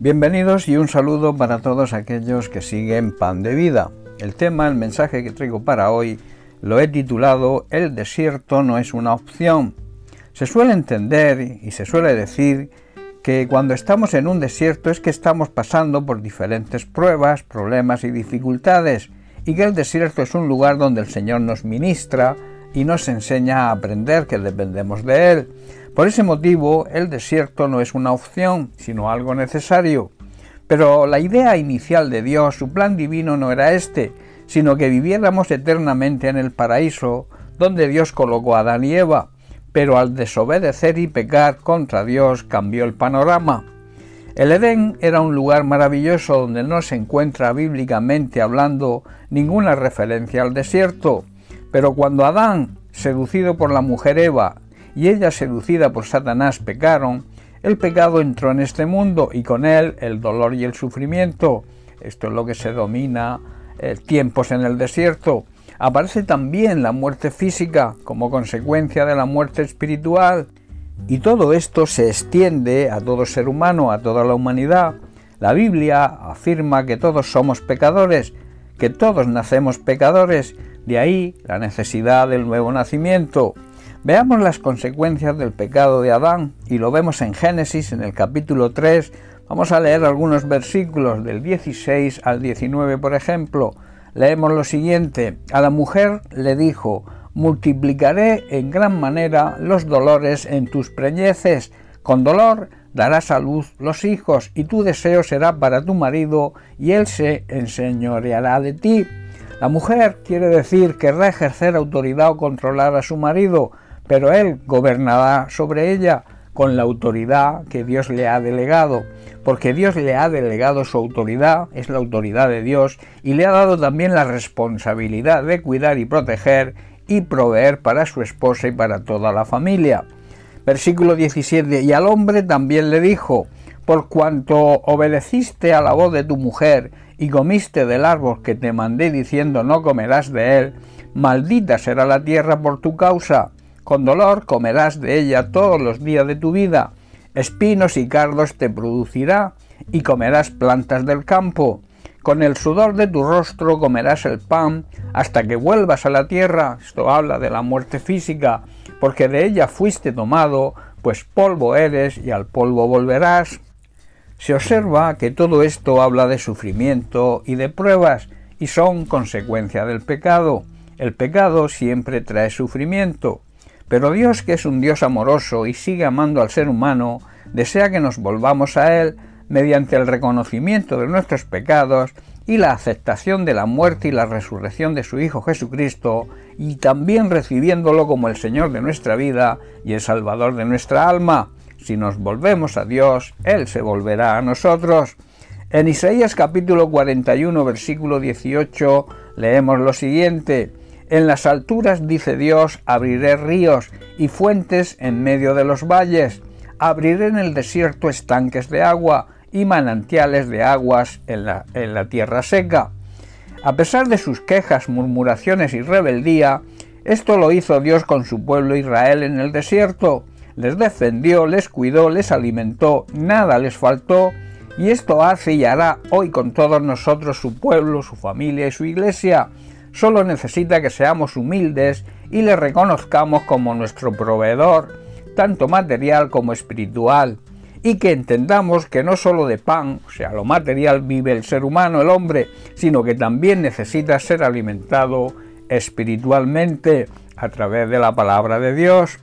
Bienvenidos y un saludo para todos aquellos que siguen Pan de Vida. El tema, el mensaje que traigo para hoy, lo he titulado El desierto no es una opción. Se suele entender y se suele decir que cuando estamos en un desierto es que estamos pasando por diferentes pruebas, problemas y dificultades, y que el desierto es un lugar donde el Señor nos ministra y nos enseña a aprender que dependemos de Él. Por ese motivo, el desierto no es una opción, sino algo necesario. Pero la idea inicial de Dios, su plan divino no era este, sino que viviéramos eternamente en el paraíso, donde Dios colocó a Adán y Eva. Pero al desobedecer y pecar contra Dios cambió el panorama. El Edén era un lugar maravilloso donde no se encuentra bíblicamente hablando ninguna referencia al desierto. Pero cuando Adán, seducido por la mujer Eva, y ella seducida por Satanás pecaron, el pecado entró en este mundo y con él el dolor y el sufrimiento. Esto es lo que se domina eh, tiempos en el desierto. Aparece también la muerte física como consecuencia de la muerte espiritual. Y todo esto se extiende a todo ser humano, a toda la humanidad. La Biblia afirma que todos somos pecadores, que todos nacemos pecadores, de ahí la necesidad del nuevo nacimiento. Veamos las consecuencias del pecado de Adán y lo vemos en Génesis en el capítulo 3. Vamos a leer algunos versículos del 16 al 19, por ejemplo. Leemos lo siguiente. A la mujer le dijo, multiplicaré en gran manera los dolores en tus preñeces. Con dolor darás a los hijos, y tu deseo será para tu marido, y él se enseñoreará de ti. La mujer quiere decir querrá ejercer autoridad o controlar a su marido, pero él gobernará sobre ella con la autoridad que Dios le ha delegado, porque Dios le ha delegado su autoridad, es la autoridad de Dios, y le ha dado también la responsabilidad de cuidar y proteger y proveer para su esposa y para toda la familia. Versículo 17, y al hombre también le dijo, por cuanto obedeciste a la voz de tu mujer y comiste del árbol que te mandé diciendo no comerás de él, maldita será la tierra por tu causa con dolor comerás de ella todos los días de tu vida. Espinos y cardos te producirá, y comerás plantas del campo. Con el sudor de tu rostro comerás el pan hasta que vuelvas a la tierra. Esto habla de la muerte física, porque de ella fuiste tomado, pues polvo eres y al polvo volverás. Se observa que todo esto habla de sufrimiento y de pruebas, y son consecuencia del pecado. El pecado siempre trae sufrimiento. Pero Dios, que es un Dios amoroso y sigue amando al ser humano, desea que nos volvamos a Él mediante el reconocimiento de nuestros pecados y la aceptación de la muerte y la resurrección de su Hijo Jesucristo, y también recibiéndolo como el Señor de nuestra vida y el Salvador de nuestra alma. Si nos volvemos a Dios, Él se volverá a nosotros. En Isaías capítulo 41 versículo 18 leemos lo siguiente, en las alturas, dice Dios, abriré ríos y fuentes en medio de los valles. Abriré en el desierto estanques de agua y manantiales de aguas en la, en la tierra seca. A pesar de sus quejas, murmuraciones y rebeldía, esto lo hizo Dios con su pueblo Israel en el desierto. Les defendió, les cuidó, les alimentó, nada les faltó, y esto hace y hará hoy con todos nosotros su pueblo, su familia y su iglesia solo necesita que seamos humildes y le reconozcamos como nuestro proveedor, tanto material como espiritual, y que entendamos que no solo de pan, o sea, lo material vive el ser humano, el hombre, sino que también necesita ser alimentado espiritualmente a través de la palabra de Dios.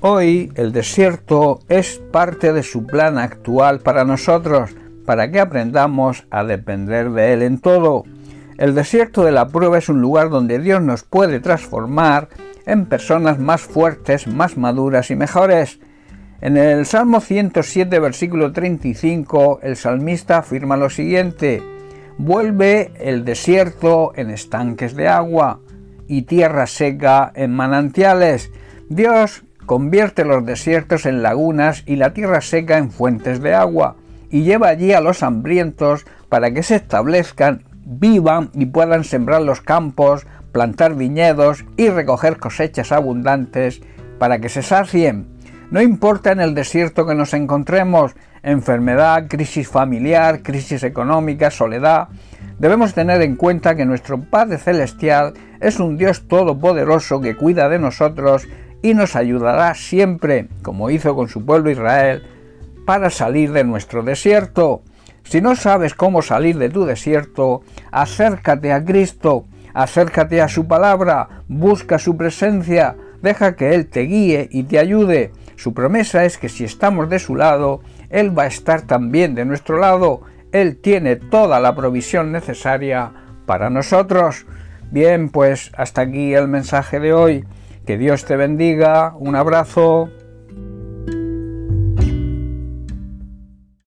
Hoy el desierto es parte de su plan actual para nosotros, para que aprendamos a depender de Él en todo. El desierto de la prueba es un lugar donde Dios nos puede transformar en personas más fuertes, más maduras y mejores. En el Salmo 107, versículo 35, el salmista afirma lo siguiente, vuelve el desierto en estanques de agua y tierra seca en manantiales. Dios convierte los desiertos en lagunas y la tierra seca en fuentes de agua y lleva allí a los hambrientos para que se establezcan vivan y puedan sembrar los campos, plantar viñedos y recoger cosechas abundantes para que se sacien. No importa en el desierto que nos encontremos, enfermedad, crisis familiar, crisis económica, soledad, debemos tener en cuenta que nuestro Padre Celestial es un Dios todopoderoso que cuida de nosotros y nos ayudará siempre, como hizo con su pueblo Israel, para salir de nuestro desierto. Si no sabes cómo salir de tu desierto, acércate a Cristo, acércate a su palabra, busca su presencia, deja que Él te guíe y te ayude. Su promesa es que si estamos de su lado, Él va a estar también de nuestro lado. Él tiene toda la provisión necesaria para nosotros. Bien, pues hasta aquí el mensaje de hoy. Que Dios te bendiga. Un abrazo.